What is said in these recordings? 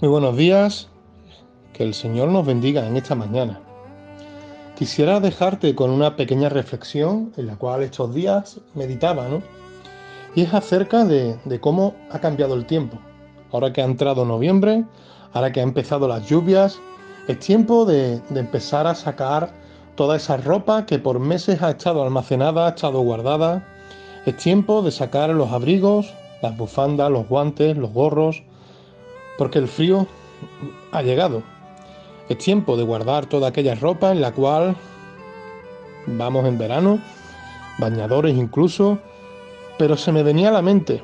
Muy buenos días, que el Señor nos bendiga en esta mañana. Quisiera dejarte con una pequeña reflexión en la cual estos días meditaba, ¿no? Y es acerca de, cómo ha cambiado el tiempo. Ahora que ha entrado noviembre, ahora que ha empezado las lluvias, es tiempo de, de empezar a sacar toda esa ropa que por meses ha estado almacenada, ha estado guardada. Es tiempo de sacar los abrigos, las bufandas, los guantes, los gorros, porque el frío ha llegado. Es tiempo de guardar toda aquella ropa en la cual vamos en verano, bañadores incluso, pero se me venía a la mente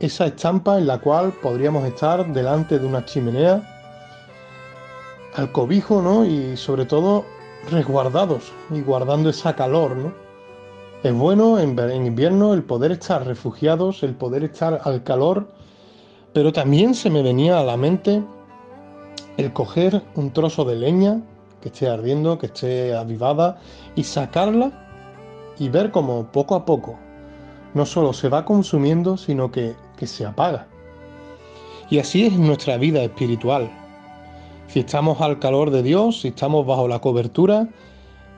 esa estampa en la cual podríamos estar delante de una chimenea, al cobijo, ¿no? Y sobre todo resguardados y guardando esa calor, ¿no? Es bueno en, invierno el poder estar refugiados, el poder estar al calor pero también se me venía a la mente el coger un trozo de leña que esté ardiendo, que esté avivada, y sacarla y ver cómo poco a poco no solo se va consumiendo, sino que, que se apaga. Y así es nuestra vida espiritual. Si estamos al calor de Dios, si estamos bajo la cobertura,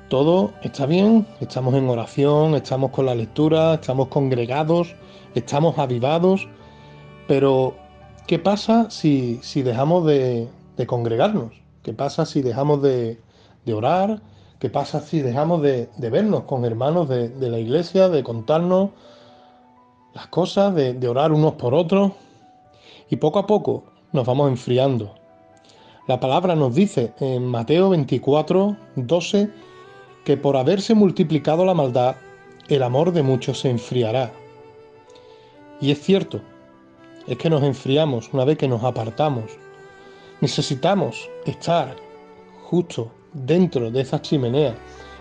todo está bien, estamos en oración, estamos con la lectura, estamos congregados, estamos avivados, pero ¿Qué pasa si, dejamos de, congregarnos? ¿Qué pasa si dejamos de, orar? ¿Qué pasa si dejamos de, vernos con hermanos de, la iglesia, de contarnos las cosas, de, orar unos por otros? Y poco a poco nos vamos enfriando. La palabra nos dice en Mateo 24, 12, que por haberse multiplicado la maldad, el amor de muchos se enfriará. Y es cierto, es que nos enfriamos una vez que nos apartamos. Necesitamos estar justo dentro de esa chimenea,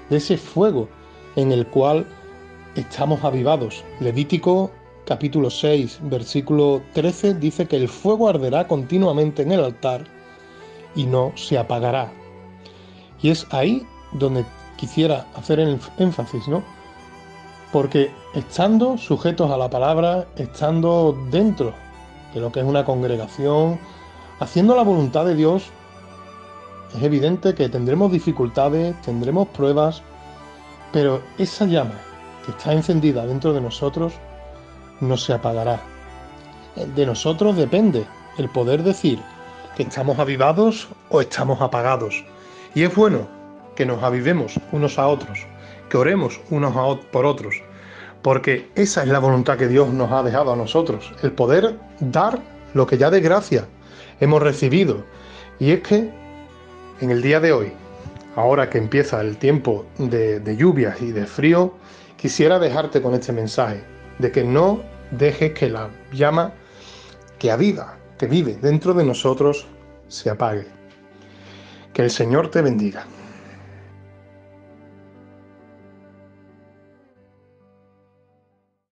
de ese fuego en el cual estamos avivados. Levítico capítulo 6, versículo 13 dice que el fuego arderá continuamente en el altar y no se apagará. Y es ahí donde quisiera hacer el énfasis, ¿no? Porque estando sujetos a la palabra, estando dentro de lo que es una congregación, haciendo la voluntad de Dios, es evidente que tendremos dificultades, tendremos pruebas, pero esa llama que está encendida dentro de nosotros no se apagará. De nosotros depende el poder decir que estamos avivados o estamos apagados. Y es bueno que nos avivemos unos a otros, que oremos unos por otros, porque esa es la voluntad que Dios nos ha dejado a nosotros, el poder dar lo que ya de gracia hemos recibido. Y es que en el día de hoy, ahora que empieza el tiempo de, de lluvias y de frío, quisiera dejarte con este mensaje, de que no dejes que la llama que aviva, que vive dentro de nosotros, se apague. Que el Señor te bendiga.